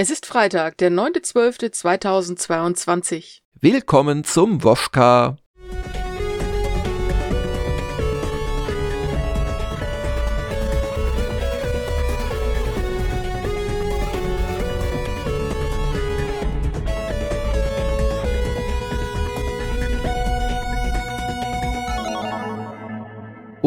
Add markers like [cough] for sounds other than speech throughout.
Es ist Freitag, der 9.12.2022. Willkommen zum Woschka.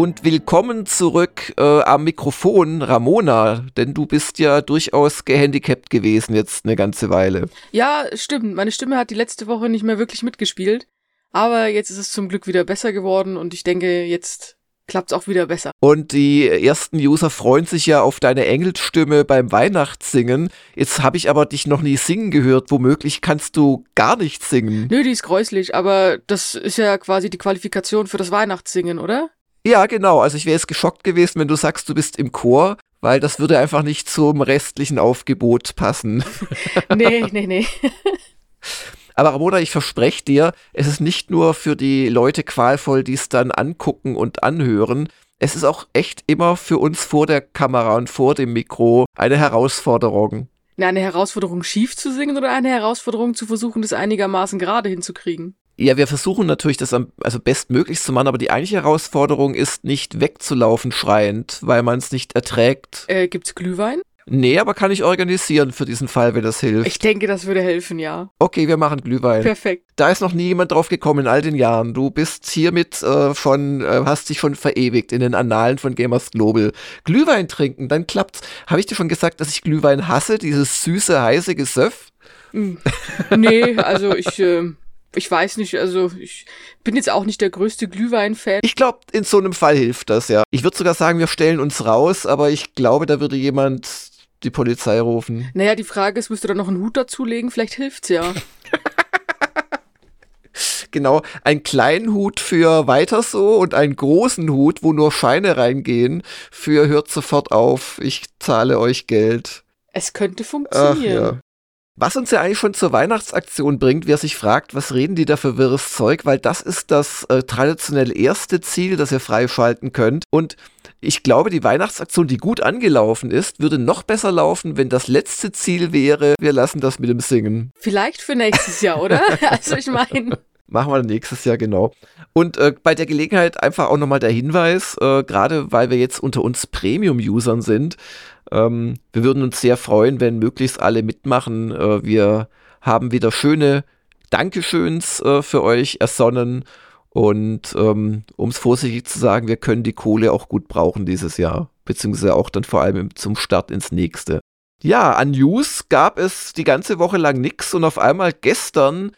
Und willkommen zurück äh, am Mikrofon, Ramona, denn du bist ja durchaus gehandicapt gewesen jetzt eine ganze Weile. Ja, stimmt. Meine Stimme hat die letzte Woche nicht mehr wirklich mitgespielt. Aber jetzt ist es zum Glück wieder besser geworden und ich denke, jetzt klappt es auch wieder besser. Und die ersten User freuen sich ja auf deine Engelsstimme beim Weihnachtssingen. Jetzt habe ich aber dich noch nie singen gehört. Womöglich kannst du gar nicht singen. Nö, die ist gräuslich, aber das ist ja quasi die Qualifikation für das Weihnachtssingen, oder? Ja, genau. Also ich wäre jetzt geschockt gewesen, wenn du sagst, du bist im Chor, weil das würde einfach nicht zum restlichen Aufgebot passen. [laughs] nee, nee, nee. [laughs] Aber Ramona, ich verspreche dir, es ist nicht nur für die Leute qualvoll, die es dann angucken und anhören. Es ist auch echt immer für uns vor der Kamera und vor dem Mikro eine Herausforderung. Eine Herausforderung schief zu singen oder eine Herausforderung zu versuchen, das einigermaßen gerade hinzukriegen? Ja, wir versuchen natürlich, das am, also bestmöglichst zu machen, aber die eigentliche Herausforderung ist nicht wegzulaufen schreiend, weil man es nicht erträgt. Äh, gibt's Glühwein? Nee, aber kann ich organisieren für diesen Fall, wenn das hilft. Ich denke, das würde helfen, ja. Okay, wir machen Glühwein. Perfekt. Da ist noch nie jemand drauf gekommen in all den Jahren. Du bist hiermit äh, von, äh, hast dich schon verewigt in den Annalen von Gamers Global. Glühwein trinken, dann klappt's. Habe ich dir schon gesagt, dass ich Glühwein hasse, dieses süße, heiße Gesöff? Mm. Nee, also ich, äh, ich weiß nicht, also ich bin jetzt auch nicht der größte Glühwein-Fan. Ich glaube, in so einem Fall hilft das, ja. Ich würde sogar sagen, wir stellen uns raus, aber ich glaube, da würde jemand die Polizei rufen. Naja, die Frage ist, müsst ihr da noch einen Hut dazulegen? Vielleicht hilft's ja. [laughs] genau, einen kleinen Hut für weiter so und einen großen Hut, wo nur Scheine reingehen, für hört sofort auf, ich zahle euch Geld. Es könnte funktionieren. Ach, ja. Was uns ja eigentlich schon zur Weihnachtsaktion bringt, wer sich fragt, was reden die da für wirres Zeug, weil das ist das äh, traditionell erste Ziel, das ihr freischalten könnt. Und ich glaube, die Weihnachtsaktion, die gut angelaufen ist, würde noch besser laufen, wenn das letzte Ziel wäre, wir lassen das mit dem Singen. Vielleicht für nächstes Jahr, oder? [laughs] also ich meine. Machen wir nächstes Jahr genau. Und äh, bei der Gelegenheit einfach auch nochmal der Hinweis, äh, gerade weil wir jetzt unter uns Premium-Usern sind, ähm, wir würden uns sehr freuen, wenn möglichst alle mitmachen. Äh, wir haben wieder schöne Dankeschöns äh, für euch ersonnen. Und ähm, um es vorsichtig zu sagen, wir können die Kohle auch gut brauchen dieses Jahr. Beziehungsweise auch dann vor allem zum Start ins nächste. Ja, an News gab es die ganze Woche lang nichts und auf einmal gestern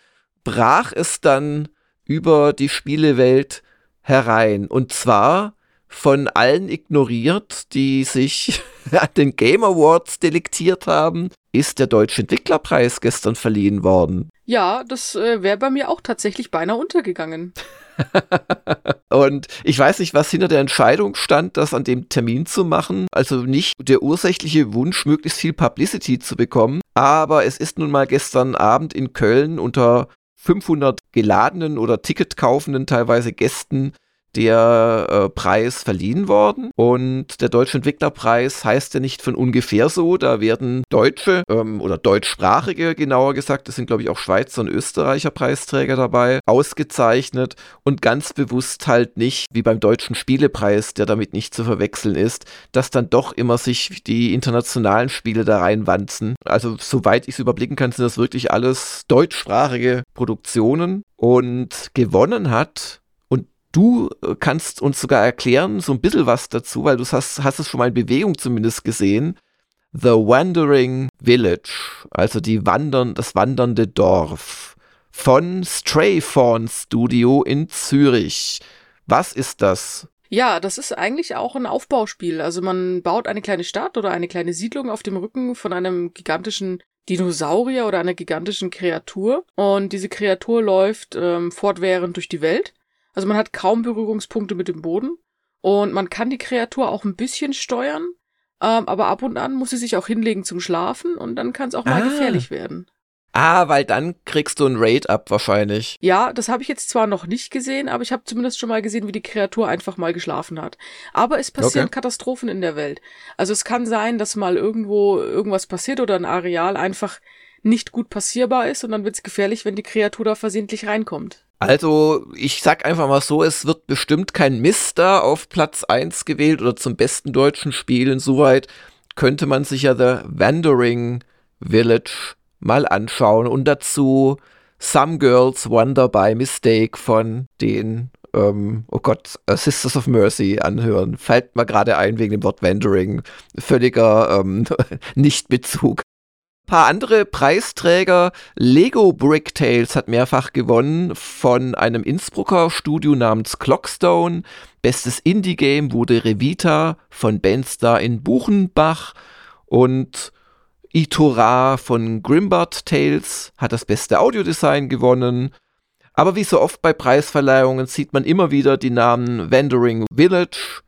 brach es dann über die Spielewelt herein. Und zwar von allen ignoriert, die sich [laughs] an den Game Awards delektiert haben, ist der Deutsche Entwicklerpreis gestern verliehen worden. Ja, das äh, wäre bei mir auch tatsächlich beinahe untergegangen. [laughs] und ich weiß nicht, was hinter der Entscheidung stand, das an dem Termin zu machen. Also nicht der ursächliche Wunsch, möglichst viel Publicity zu bekommen. Aber es ist nun mal gestern Abend in Köln unter 500 geladenen oder Ticketkaufenden teilweise Gästen der äh, Preis verliehen worden. Und der Deutsche Entwicklerpreis heißt ja nicht von ungefähr so. Da werden Deutsche ähm, oder deutschsprachige, genauer gesagt, das sind glaube ich auch Schweizer und Österreicher Preisträger dabei, ausgezeichnet und ganz bewusst halt nicht, wie beim Deutschen Spielepreis, der damit nicht zu verwechseln ist, dass dann doch immer sich die internationalen Spiele da reinwanzen. Also soweit ich es überblicken kann, sind das wirklich alles deutschsprachige Produktionen. Und gewonnen hat Du äh, kannst uns sogar erklären, so ein bisschen was dazu, weil du hast, hast es schon mal in Bewegung zumindest gesehen. The Wandering Village, also die Wandern, das wandernde Dorf von Stray Fawn Studio in Zürich. Was ist das? Ja, das ist eigentlich auch ein Aufbauspiel. Also man baut eine kleine Stadt oder eine kleine Siedlung auf dem Rücken von einem gigantischen Dinosaurier oder einer gigantischen Kreatur. Und diese Kreatur läuft ähm, fortwährend durch die Welt also man hat kaum Berührungspunkte mit dem Boden und man kann die Kreatur auch ein bisschen steuern, ähm, aber ab und an muss sie sich auch hinlegen zum Schlafen und dann kann es auch mal ah. gefährlich werden. Ah, weil dann kriegst du ein Raid ab wahrscheinlich. Ja, das habe ich jetzt zwar noch nicht gesehen, aber ich habe zumindest schon mal gesehen, wie die Kreatur einfach mal geschlafen hat. Aber es passieren okay. Katastrophen in der Welt. Also es kann sein, dass mal irgendwo irgendwas passiert oder ein Areal einfach nicht gut passierbar ist und dann wird es gefährlich, wenn die Kreatur da versehentlich reinkommt. Also, ich sag einfach mal so, es wird bestimmt kein Mister auf Platz 1 gewählt oder zum besten deutschen Spiel. Insoweit könnte man sich ja The Wandering Village mal anschauen und dazu Some Girls Wonder by Mistake von den, ähm, oh Gott, Sisters of Mercy anhören. Fällt mir gerade ein wegen dem Wort Wandering. Völliger ähm, [laughs] Nichtbezug. Paar andere Preisträger. Lego Brick Tales hat mehrfach gewonnen von einem Innsbrucker Studio namens Clockstone. Bestes Indie-Game wurde Revita von Bandstar in Buchenbach und Itora von Grimbard Tales hat das beste Audiodesign gewonnen. Aber wie so oft bei Preisverleihungen sieht man immer wieder die Namen Wandering Village,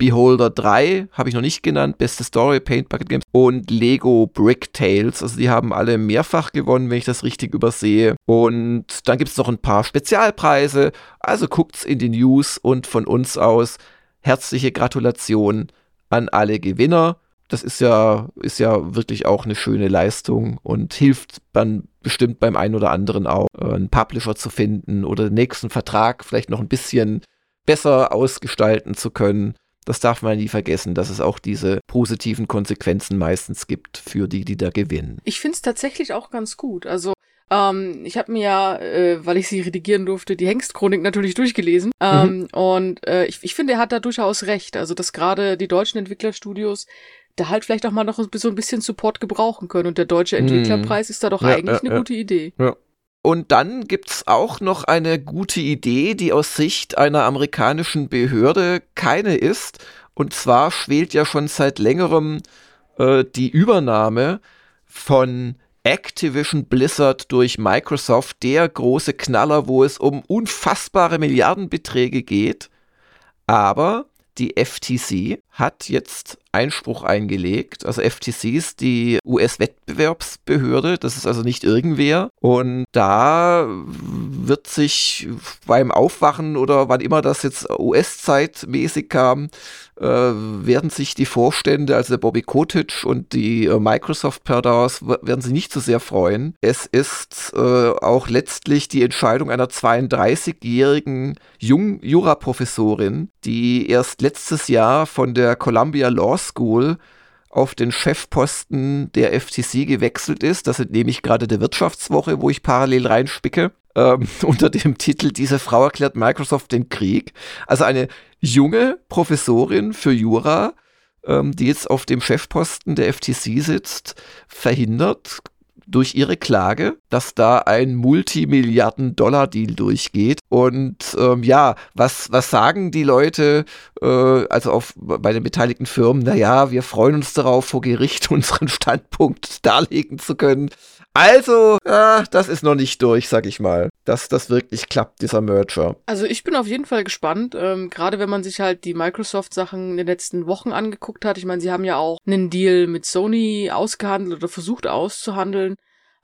Beholder 3, habe ich noch nicht genannt, beste Story, Paint Bucket Games und Lego Brick Tales. Also die haben alle mehrfach gewonnen, wenn ich das richtig übersehe. Und dann gibt es noch ein paar Spezialpreise. Also guckt's in die News und von uns aus herzliche Gratulation an alle Gewinner das ist ja, ist ja wirklich auch eine schöne Leistung und hilft dann bestimmt beim einen oder anderen auch, einen Publisher zu finden oder den nächsten Vertrag vielleicht noch ein bisschen besser ausgestalten zu können. Das darf man nie vergessen, dass es auch diese positiven Konsequenzen meistens gibt für die, die da gewinnen. Ich finde es tatsächlich auch ganz gut. Also ähm, ich habe mir ja, äh, weil ich sie redigieren durfte, die Hengstchronik natürlich durchgelesen. Ähm, mhm. Und äh, ich, ich finde, er hat da durchaus recht. Also, dass gerade die deutschen Entwicklerstudios da halt vielleicht auch mal noch so ein bisschen Support gebrauchen können. Und der Deutsche hm. Entwicklerpreis ist da doch ja, eigentlich ja, eine ja. gute Idee. Ja. Und dann gibt's auch noch eine gute Idee, die aus Sicht einer amerikanischen Behörde keine ist. Und zwar schwelt ja schon seit längerem äh, die Übernahme von Activision Blizzard durch Microsoft, der große Knaller, wo es um unfassbare Milliardenbeträge geht. Aber die FTC hat jetzt Einspruch eingelegt. Also FTC ist die US-Wettbewerbsbehörde, das ist also nicht irgendwer. Und da wird sich beim Aufwachen oder wann immer das jetzt US-Zeitmäßig kam, äh, werden sich die Vorstände, also der Bobby Kotick und die äh, Microsoft Perdaus, werden sich nicht so sehr freuen. Es ist äh, auch letztlich die Entscheidung einer 32-jährigen Jung-Jura-Professorin, die erst letztes Jahr von der Columbia Law School auf den Chefposten der FTC gewechselt ist. Das entnehme ich gerade der Wirtschaftswoche, wo ich parallel reinspicke. Ähm, [laughs] unter dem Titel Diese Frau erklärt Microsoft den Krieg. Also eine junge Professorin für Jura, ähm, die jetzt auf dem Chefposten der FTC sitzt, verhindert durch ihre Klage, dass da ein Multimilliarden-Dollar-Deal durchgeht. Und ähm, ja, was, was sagen die Leute, äh, also auf, bei den beteiligten Firmen? Naja, wir freuen uns darauf, vor Gericht [laughs] unseren Standpunkt darlegen zu können. Also, ja, das ist noch nicht durch, sag ich mal, dass das wirklich klappt, dieser Merger. Also ich bin auf jeden Fall gespannt, ähm, gerade wenn man sich halt die Microsoft-Sachen in den letzten Wochen angeguckt hat. Ich meine, sie haben ja auch einen Deal mit Sony ausgehandelt oder versucht auszuhandeln.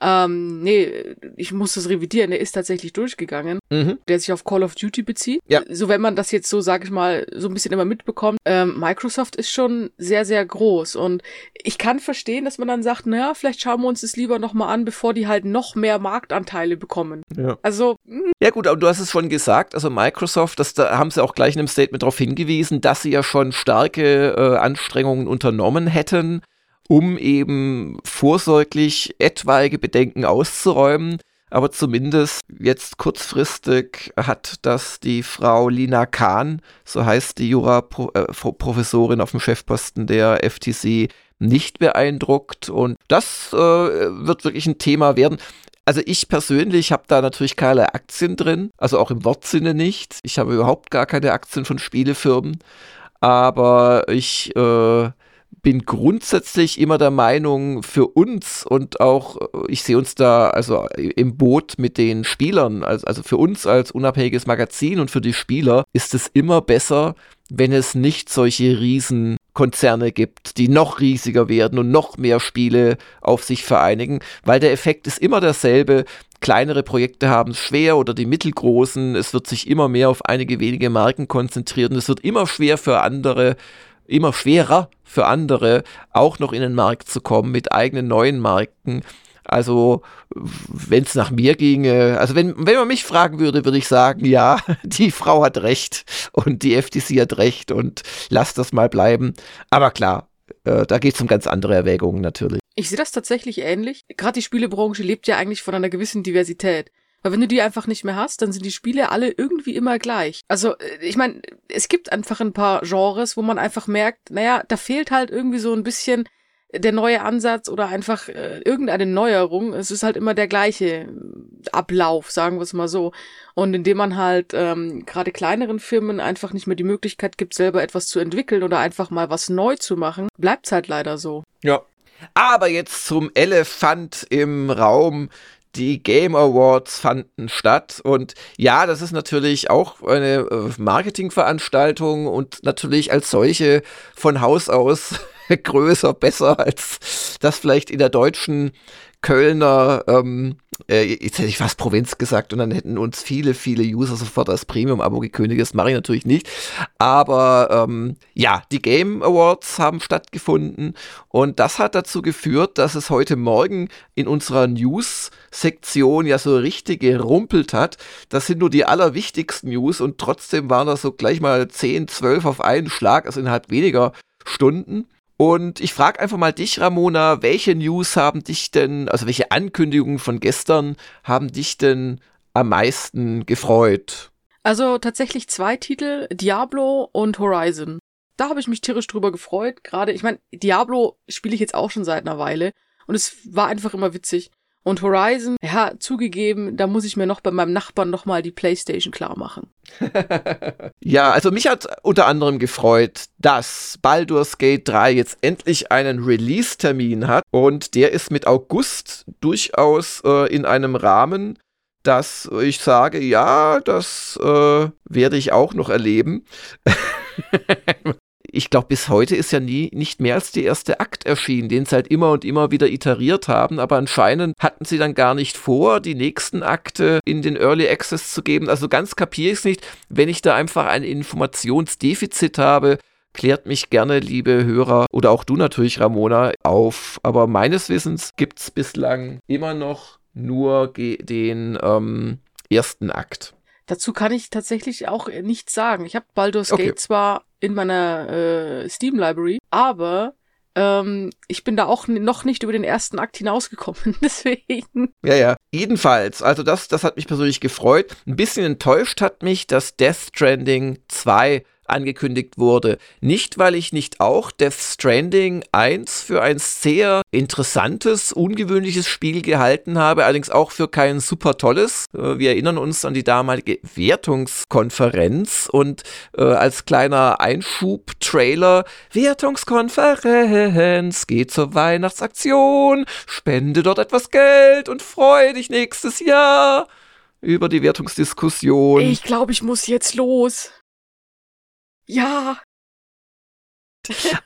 Ähm, nee, ich muss das revidieren, der ist tatsächlich durchgegangen, mhm. der sich auf Call of Duty bezieht. Ja. So wenn man das jetzt so, sag ich mal, so ein bisschen immer mitbekommt, ähm, Microsoft ist schon sehr, sehr groß und ich kann verstehen, dass man dann sagt, naja, vielleicht schauen wir uns das lieber nochmal an, bevor die halt noch mehr Marktanteile bekommen. Ja. Also. Mh. Hm. Ja gut, aber du hast es schon gesagt, also Microsoft, das, da haben sie auch gleich in einem Statement darauf hingewiesen, dass sie ja schon starke äh, Anstrengungen unternommen hätten, um eben vorsorglich etwaige Bedenken auszuräumen. Aber zumindest jetzt kurzfristig hat das die Frau Lina Kahn, so heißt die Jura-Professorin auf dem Chefposten der FTC, nicht beeindruckt. Und das äh, wird wirklich ein Thema werden. Also ich persönlich habe da natürlich keine Aktien drin, also auch im Wortsinne nicht. Ich habe überhaupt gar keine Aktien von Spielefirmen. Aber ich äh, bin grundsätzlich immer der Meinung, für uns und auch, äh, ich sehe uns da also im Boot mit den Spielern, also, für uns als unabhängiges Magazin und für die Spieler ist es immer besser, wenn es nicht solche Riesenkonzerne gibt, die noch riesiger werden und noch mehr Spiele auf sich vereinigen, weil der Effekt ist immer derselbe. Kleinere Projekte haben es schwer oder die mittelgroßen. Es wird sich immer mehr auf einige wenige Marken konzentriert und es wird immer schwer für andere, immer schwerer für andere, auch noch in den Markt zu kommen mit eigenen neuen Marken. Also, wenn es nach mir ginge, also wenn, wenn man mich fragen würde, würde ich sagen, ja, [laughs] die Frau hat recht und die FTC hat recht und lass das mal bleiben. Aber klar, äh, da geht es um ganz andere Erwägungen natürlich. Ich sehe das tatsächlich ähnlich. Gerade die Spielebranche lebt ja eigentlich von einer gewissen Diversität. Weil wenn du die einfach nicht mehr hast, dann sind die Spiele alle irgendwie immer gleich. Also, äh, ich meine, es gibt einfach ein paar Genres, wo man einfach merkt, naja, da fehlt halt irgendwie so ein bisschen der neue Ansatz oder einfach äh, irgendeine Neuerung. Es ist halt immer der gleiche Ablauf, sagen wir es mal so. Und indem man halt ähm, gerade kleineren Firmen einfach nicht mehr die Möglichkeit gibt, selber etwas zu entwickeln oder einfach mal was neu zu machen, bleibt es halt leider so. Ja. Aber jetzt zum Elefant im Raum. Die Game Awards fanden statt und ja, das ist natürlich auch eine äh, Marketingveranstaltung und natürlich als solche von Haus aus [laughs] größer, besser als das vielleicht in der deutschen Kölner, ähm, äh, jetzt hätte ich fast Provinz gesagt und dann hätten uns viele, viele User sofort als Premium-Abo gekündigt. Das mache ich natürlich nicht. Aber ähm, ja, die Game Awards haben stattgefunden und das hat dazu geführt, dass es heute Morgen in unserer News-Sektion ja so richtig gerumpelt hat. Das sind nur die allerwichtigsten News und trotzdem waren das so gleich mal 10, 12 auf einen Schlag, also innerhalb weniger Stunden. Und ich frage einfach mal dich, Ramona, welche News haben dich denn, also welche Ankündigungen von gestern haben dich denn am meisten gefreut? Also tatsächlich zwei Titel, Diablo und Horizon. Da habe ich mich tierisch drüber gefreut. Gerade, ich meine, Diablo spiele ich jetzt auch schon seit einer Weile und es war einfach immer witzig. Und Horizon, ja, zugegeben, da muss ich mir noch bei meinem Nachbarn nochmal die Playstation klar machen. [laughs] ja, also mich hat unter anderem gefreut, dass Baldur's Gate 3 jetzt endlich einen Release-Termin hat und der ist mit August durchaus äh, in einem Rahmen, dass ich sage, ja, das äh, werde ich auch noch erleben. [laughs] ich glaube, bis heute ist ja nie nicht mehr als der erste Akt erschienen, den sie halt immer und immer wieder iteriert haben, aber anscheinend hatten sie dann gar nicht vor, die nächsten Akte in den Early Access zu geben. Also ganz kapiere ich es nicht, wenn ich da einfach ein Informationsdefizit habe. Klärt mich gerne, liebe Hörer, oder auch du natürlich, Ramona, auf. Aber meines Wissens gibt es bislang immer noch nur den ähm, ersten Akt. Dazu kann ich tatsächlich auch nichts sagen. Ich habe Baldur's okay. Gate zwar in meiner äh, Steam Library, aber ähm, ich bin da auch noch nicht über den ersten Akt hinausgekommen, [laughs] deswegen. Ja, ja. Jedenfalls, also das, das hat mich persönlich gefreut. Ein bisschen enttäuscht hat mich, dass Death Stranding 2 angekündigt wurde. Nicht, weil ich nicht auch Death Stranding 1 für ein sehr interessantes, ungewöhnliches Spiel gehalten habe, allerdings auch für kein super tolles. Äh, wir erinnern uns an die damalige Wertungskonferenz und äh, als kleiner Einschub-Trailer, Wertungskonferenz, geht zur Weihnachtsaktion, spende dort etwas Geld und freue dich nächstes Jahr über die Wertungsdiskussion. Ich glaube, ich muss jetzt los. Ja.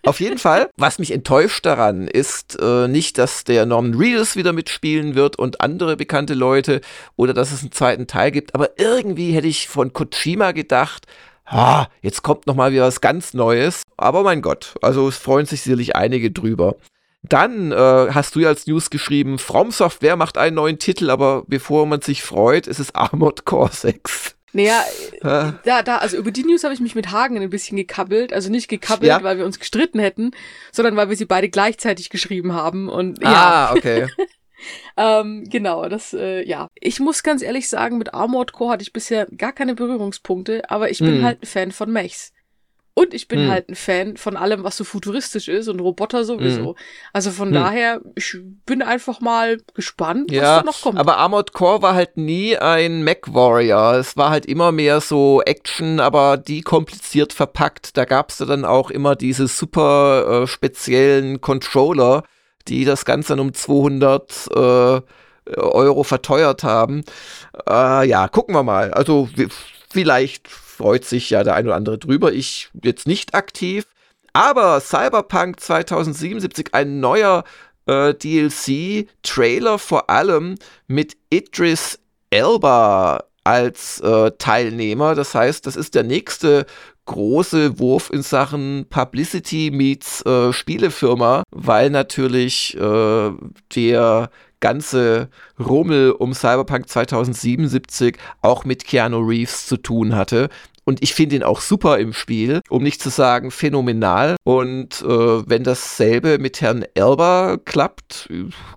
Auf jeden Fall, was mich enttäuscht daran ist äh, nicht, dass der Norman Reedus wieder mitspielen wird und andere bekannte Leute oder dass es einen zweiten Teil gibt, aber irgendwie hätte ich von Kojima gedacht, ah, jetzt kommt noch mal wieder was ganz Neues. Aber mein Gott, also es freuen sich sicherlich einige drüber. Dann äh, hast du ja als News geschrieben, From Software macht einen neuen Titel, aber bevor man sich freut, ist es Armored Core 6. Naja, äh, da, da, also über die News habe ich mich mit Hagen ein bisschen gekabbelt. Also nicht gekabbelt, ja? weil wir uns gestritten hätten, sondern weil wir sie beide gleichzeitig geschrieben haben. Und ja. Ah, okay. [laughs] ähm, genau, das, äh, ja. Ich muss ganz ehrlich sagen, mit Armored Core hatte ich bisher gar keine Berührungspunkte, aber ich bin mm. halt ein Fan von Mechs. Und ich bin hm. halt ein Fan von allem, was so futuristisch ist und Roboter sowieso. Hm. Also von hm. daher, ich bin einfach mal gespannt, ja, was da noch kommt. Aber Armored Core war halt nie ein Mech Warrior. Es war halt immer mehr so Action, aber die kompliziert verpackt. Da gab es dann auch immer diese super äh, speziellen Controller, die das Ganze dann um 200 äh, Euro verteuert haben. Äh, ja, gucken wir mal. Also vielleicht freut sich ja der ein oder andere drüber. Ich jetzt nicht aktiv. Aber Cyberpunk 2077, ein neuer äh, DLC-Trailer vor allem mit Idris Elba als äh, Teilnehmer. Das heißt, das ist der nächste große Wurf in Sachen Publicity meets äh, Spielefirma, weil natürlich äh, der ganze Rummel um Cyberpunk 2077 auch mit Keanu Reeves zu tun hatte. Und ich finde ihn auch super im Spiel, um nicht zu sagen phänomenal. Und äh, wenn dasselbe mit Herrn Elba klappt,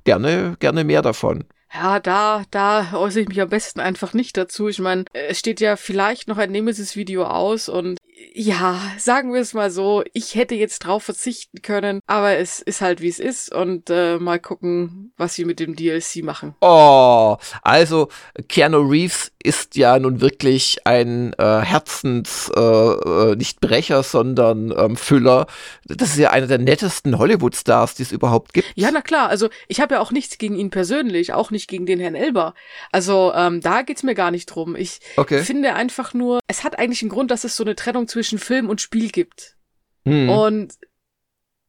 gerne, gerne mehr davon. Ja, da, da äußere ich mich am besten einfach nicht dazu. Ich meine, es steht ja vielleicht noch ein Nemesis-Video aus und ja, sagen wir es mal so, ich hätte jetzt drauf verzichten können, aber es ist halt wie es ist und äh, mal gucken, was sie mit dem DLC machen. Oh, also Keanu Reeves ist ja nun wirklich ein äh, Herzens, äh, äh, nicht Brecher, sondern ähm, Füller. Das ist ja einer der nettesten Hollywood-Stars, die es überhaupt gibt. Ja, na klar. Also ich habe ja auch nichts gegen ihn persönlich, auch nicht gegen den Herrn Elber. Also ähm, da geht's mir gar nicht drum. Ich okay. finde einfach nur, es hat eigentlich einen Grund, dass es so eine Trennung zwischen Film und Spiel gibt. Hm. Und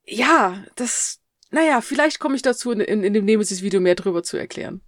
ja, das, naja, vielleicht komme ich dazu, in, in, dem Nemesis-Video mehr drüber zu erklären.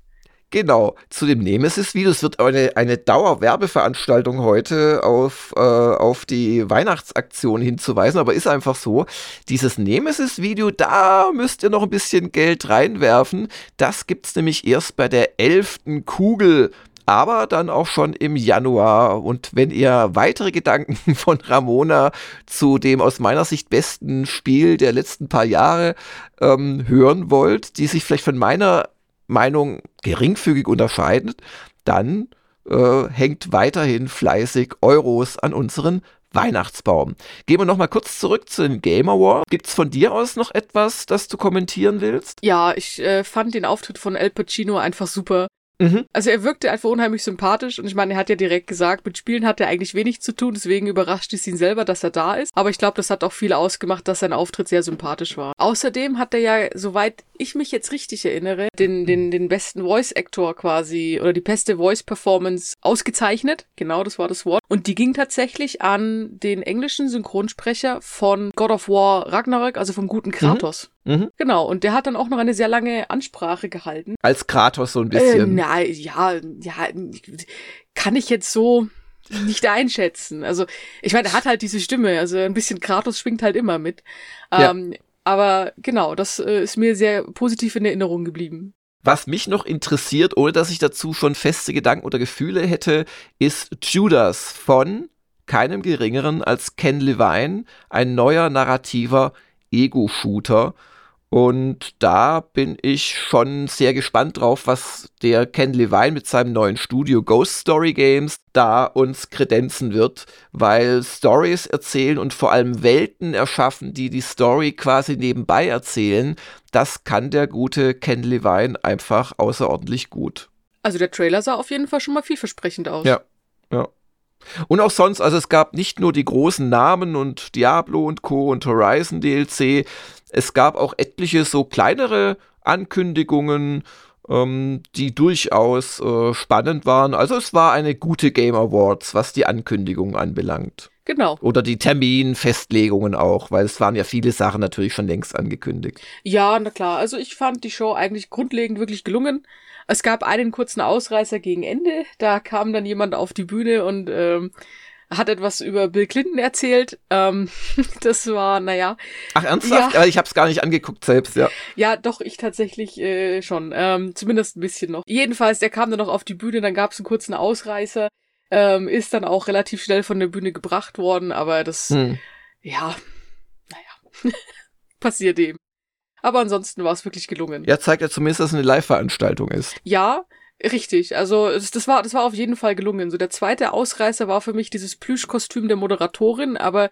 Genau, zu dem Nemesis-Video. Es wird eine, eine Dauerwerbeveranstaltung heute auf, äh, auf die Weihnachtsaktion hinzuweisen, aber ist einfach so, dieses Nemesis-Video, da müsst ihr noch ein bisschen Geld reinwerfen. Das gibt es nämlich erst bei der elften Kugel aber dann auch schon im Januar. Und wenn ihr weitere Gedanken [laughs] von Ramona zu dem aus meiner Sicht besten Spiel der letzten paar Jahre ähm, hören wollt, die sich vielleicht von meiner Meinung geringfügig unterscheidet, dann äh, hängt weiterhin fleißig Euros an unseren Weihnachtsbaum. Gehen wir nochmal kurz zurück zu den Game Awards. Gibt es von dir aus noch etwas, das du kommentieren willst? Ja, ich äh, fand den Auftritt von El Pacino einfach super. Mhm. Also er wirkte einfach unheimlich sympathisch und ich meine, er hat ja direkt gesagt, mit Spielen hat er eigentlich wenig zu tun, deswegen überrascht es ihn selber, dass er da ist. Aber ich glaube, das hat auch viel ausgemacht, dass sein Auftritt sehr sympathisch war. Außerdem hat er ja, soweit ich mich jetzt richtig erinnere, den, den, den besten Voice-Actor quasi oder die beste Voice-Performance ausgezeichnet. Genau, das war das Wort. Und die ging tatsächlich an den englischen Synchronsprecher von God of War Ragnarök, also vom guten mhm. Kratos. Mhm. Mhm. Genau, und der hat dann auch noch eine sehr lange Ansprache gehalten. Als Kratos so ein bisschen. Äh, na, ja, ja, kann ich jetzt so nicht einschätzen. Also, ich meine, er hat halt diese Stimme, also ein bisschen Kratos schwingt halt immer mit. Ja. Ähm, aber genau, das äh, ist mir sehr positiv in Erinnerung geblieben. Was mich noch interessiert, ohne dass ich dazu schon feste Gedanken oder Gefühle hätte, ist Judas von keinem geringeren als Ken Levine, ein neuer narrativer Ego-Shooter. Und da bin ich schon sehr gespannt drauf, was der Ken Levine mit seinem neuen Studio Ghost Story Games da uns kredenzen wird, weil Stories erzählen und vor allem Welten erschaffen, die die Story quasi nebenbei erzählen, das kann der gute Ken Levine einfach außerordentlich gut. Also der Trailer sah auf jeden Fall schon mal vielversprechend aus. Ja, ja. Und auch sonst, also es gab nicht nur die großen Namen und Diablo und Co. und Horizon DLC, es gab auch etliche so kleinere Ankündigungen, ähm, die durchaus äh, spannend waren. Also es war eine gute Game Awards, was die Ankündigungen anbelangt. Genau. Oder die Terminfestlegungen auch, weil es waren ja viele Sachen natürlich schon längst angekündigt. Ja, na klar. Also ich fand die Show eigentlich grundlegend wirklich gelungen. Es gab einen kurzen Ausreißer gegen Ende. Da kam dann jemand auf die Bühne und ähm, hat etwas über Bill Clinton erzählt. Ähm, [laughs] das war, naja. Ach, ernsthaft? Ja. Ich habe es gar nicht angeguckt selbst, ja. Ja, doch, ich tatsächlich äh, schon. Ähm, zumindest ein bisschen noch. Jedenfalls, der kam dann noch auf die Bühne, dann gab es einen kurzen Ausreißer. Ähm, ist dann auch relativ schnell von der Bühne gebracht worden, aber das, hm. ja, naja, [laughs] passiert eben. Aber ansonsten war es wirklich gelungen. Ja, zeigt ja zumindest, dass es eine Live-Veranstaltung ist. Ja, Richtig, also das, war, das war auf jeden Fall gelungen. So der zweite Ausreißer war für mich dieses Plüschkostüm der Moderatorin, aber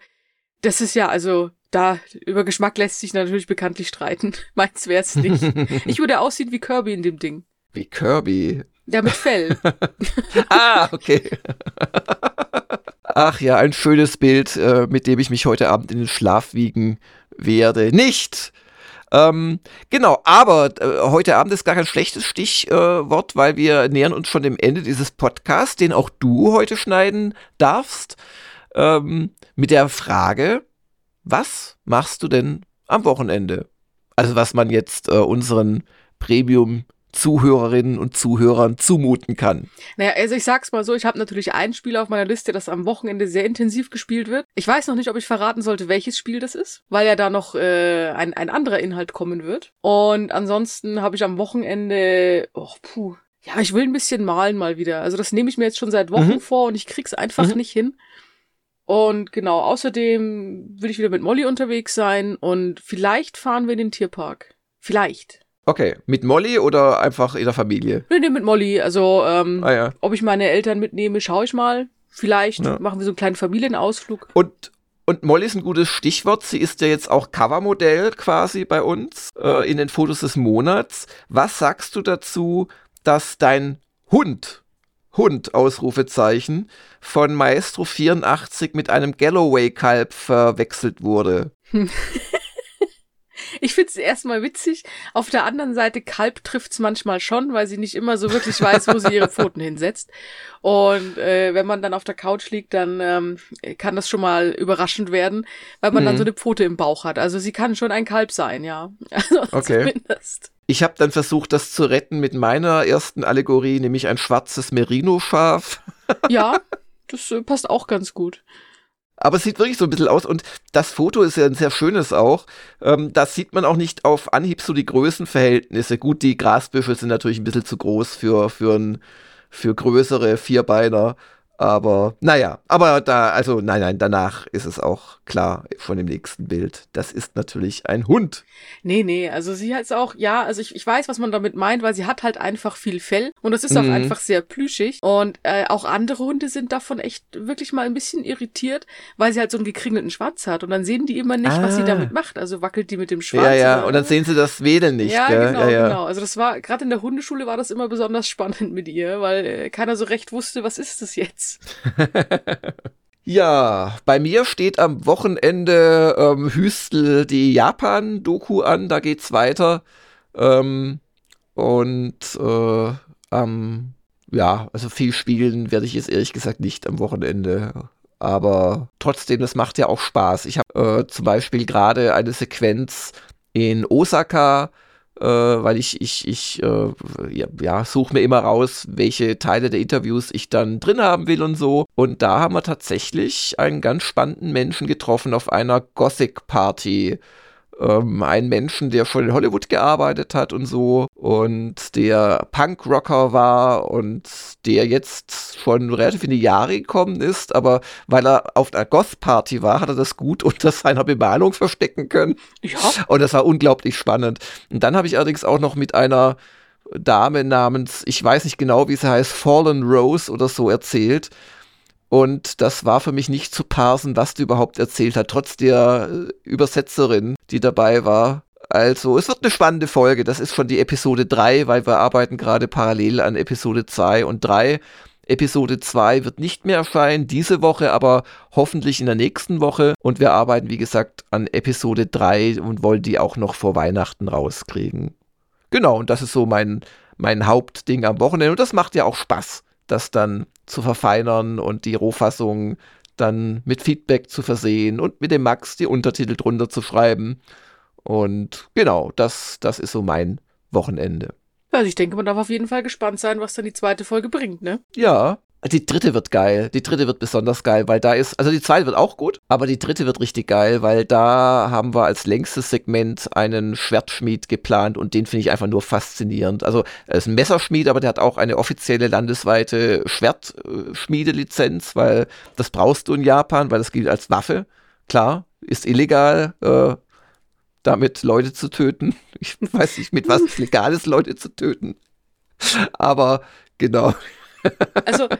Das ist ja, also, da, über Geschmack lässt sich natürlich bekanntlich streiten. [laughs] Meins wär's nicht. [laughs] Ich würde aussehen wie Kirby in dem Ding. Wie Kirby? Ja, mit Fell. [laughs] ah, okay. Ach ja, ein schönes Bild, äh, mit dem ich mich heute Abend in den Schlaf wiegen werde. Nicht! Ähm, genau, aber äh, heute Abend ist gar kein schlechtes Stichwort, äh, weil wir nähern uns schon dem Ende dieses Podcasts, den auch du heute schneiden darfst, ähm, mit der Frage, was machst du denn am Wochenende? Also was man jetzt äh, unseren Premium Zuhörerinnen und Zuhörern zumuten kann. Naja, also ich sag's mal so, ich habe natürlich ein Spiel auf meiner Liste, das am Wochenende sehr intensiv gespielt wird. Ich weiß noch nicht, ob ich verraten sollte, welches Spiel das ist, weil ja da noch äh, ein, ein anderer Inhalt kommen wird. Und ansonsten habe ich am Wochenende, oh, puh, ja, ich will ein bisschen malen mal wieder. Also das nehme ich mir jetzt schon seit Wochen mhm. vor und ich krieg's einfach mhm. nicht hin. Und genau, außerdem will ich wieder mit Molly unterwegs sein und vielleicht fahren wir in den Tierpark. Vielleicht. Okay, mit Molly oder einfach in der Familie? Nee, nee, mit Molly. Also, ähm, ah, ja. ob ich meine Eltern mitnehme, schaue ich mal. Vielleicht ja. machen wir so einen kleinen Familienausflug. Und, und Molly ist ein gutes Stichwort. Sie ist ja jetzt auch Covermodell quasi bei uns äh, in den Fotos des Monats. Was sagst du dazu, dass dein Hund, Hund, Ausrufezeichen, von Maestro 84 mit einem Galloway-Kalb verwechselt wurde? [laughs] Ich finde es erstmal witzig. Auf der anderen Seite, Kalb trifft's manchmal schon, weil sie nicht immer so wirklich weiß, wo sie ihre Pfoten hinsetzt. Und äh, wenn man dann auf der Couch liegt, dann ähm, kann das schon mal überraschend werden, weil man mhm. dann so eine Pfote im Bauch hat. Also sie kann schon ein Kalb sein, ja. [laughs] Also okay. Zumindest. Ich habe dann versucht, das zu retten mit meiner ersten Allegorie, nämlich ein schwarzes Merino-Schaf. ja, [laughs] das äh, passt auch ganz gut. Aber es sieht wirklich so ein bisschen aus und das Foto ist ja ein sehr schönes auch. Ähm, das sieht man auch nicht auf Anhieb so die Größenverhältnisse. Gut, die Grasbüschel sind natürlich ein bisschen zu groß für, für, ein, für größere Vierbeiner. Aber naja, aber da, also nein, nein, danach ist es auch klar von dem nächsten Bild. Das ist natürlich ein Hund. Nee, nee, also sie hat es auch, ja, also ich, ich weiß, was man damit meint, weil sie hat halt einfach viel Fell und es ist mhm. auch einfach sehr plüschig. Und äh, auch andere Hunde sind davon echt wirklich mal ein bisschen irritiert, weil sie halt so einen gekringelten Schwanz hat und dann sehen die immer nicht, ah. was sie ah. damit macht. Also wackelt die mit dem Schwanz. Ja, ja, und dann sehen sie das Wedeln nicht. Ja, gell? genau, ja, ja. genau. Also das war, gerade in der Hundeschule war das immer besonders spannend mit ihr, weil äh, keiner so recht wusste, was ist das jetzt. [laughs] ja, bei mir steht am Wochenende ähm, Hüstel die Japan-Doku an, da geht's weiter. Ähm, und äh, ähm, ja, also viel spielen werde ich jetzt ehrlich gesagt nicht am Wochenende. Aber trotzdem, das macht ja auch Spaß. Ich habe äh, zum Beispiel gerade eine Sequenz in Osaka äh, weil ich, ich, ich äh, ja, ja suche mir immer raus, welche Teile der Interviews ich dann drin haben will und so. Und da haben wir tatsächlich einen ganz spannenden Menschen getroffen auf einer Gothic-Party ähm, einen Menschen, der schon in Hollywood gearbeitet hat und so und der Punkrocker war und der jetzt schon relativ in die Jahre gekommen ist, aber weil er auf einer Goth-Party war, hat er das gut [laughs] unter seiner Bemalung verstecken können. Ja. Und das war unglaublich spannend. Und dann habe ich allerdings auch noch mit einer Dame namens, ich weiß nicht genau, wie sie heißt, Fallen Rose oder so erzählt. Und das war für mich nicht zu parsen, was du überhaupt erzählt hat, trotz der äh, Übersetzerin, die dabei war. Also, es wird eine spannende Folge. Das ist schon die Episode 3, weil wir arbeiten gerade parallel an Episode 2 und 3. Episode 2 wird nicht mehr erscheinen diese Woche, aber hoffentlich in der nächsten Woche. Und wir arbeiten, wie gesagt, an Episode 3 und wollen die auch noch vor Weihnachten rauskriegen. Genau, und das ist so mein, mein Hauptding am Wochenende. Und das macht ja auch Spaß das dann zu verfeinern und die Rohfassung dann mit Feedback zu versehen und mit dem Max die Untertitel drunter zu schreiben. Und genau, das, das ist so mein Wochenende. Also ich denke, man darf auf jeden Fall gespannt sein, was dann die zweite Folge bringt, ne? Ja, die dritte wird geil. Die dritte wird besonders geil, weil da ist, also die zweite wird auch gut, aber die dritte wird richtig geil, weil da haben wir als längstes Segment einen Schwertschmied geplant und den finde ich einfach nur faszinierend. Also er ist ein Messerschmied, aber der hat auch eine offizielle landesweite Schwertschmiedelizenz, weil das brauchst du in Japan, weil das gilt als Waffe. Klar, ist illegal, äh, damit Leute zu töten. Ich weiß nicht, mit was es legal ist, Leute zu töten. Aber genau. Also, da,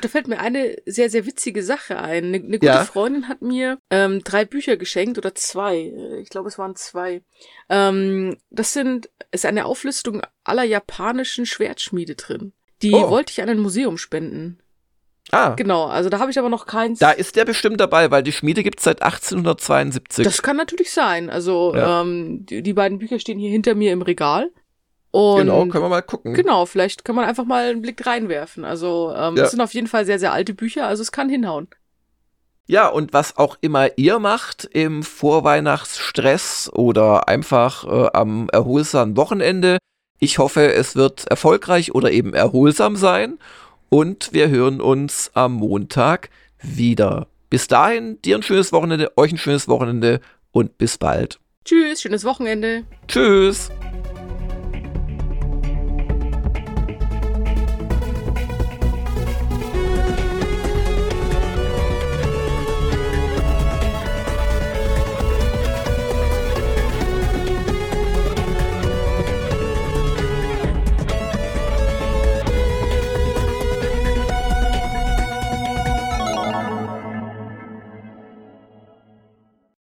da, fällt mir eine sehr, sehr witzige Sache ein. Eine, eine gute Ja. Freundin hat mir ähm, drei Bücher geschenkt oder zwei. Ich glaube, es waren zwei. Ähm, das sind, ist eine Auflistung aller japanischen Schwertschmiede drin. Die Oh. wollte ich an ein Museum spenden. Ah, Genau, also da habe ich aber noch keins. da ist der bestimmt dabei, weil die Schmiede gibt's seit 1872. Das kann natürlich sein. Also Ja. ähm, die, die beiden Bücher stehen hier hinter mir im Regal. Und genau, können wir mal gucken. Genau, vielleicht kann man einfach mal einen Blick reinwerfen. Also ähm, Ja. es sind auf jeden Fall sehr, sehr alte Bücher, also es kann hinhauen. Ja, und was auch immer ihr macht im Vorweihnachtsstress oder einfach äh, am erholsamen Wochenende, ich hoffe, es wird erfolgreich oder eben erholsam sein. Und wir hören uns am Montag wieder. Bis dahin, dir ein schönes Wochenende, euch ein schönes Wochenende und bis bald. Tschüss, schönes Wochenende. Tschüss.